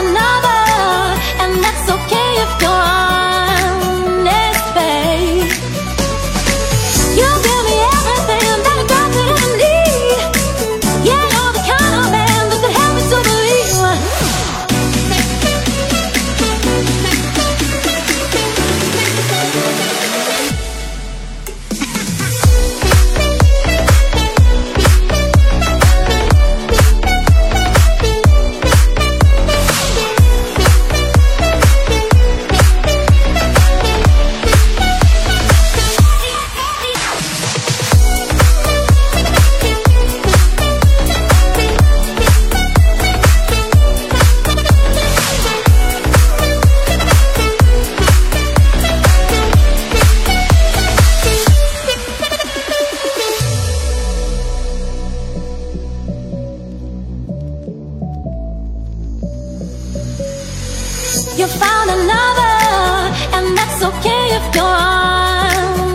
another, You found another, and that's okay if you're.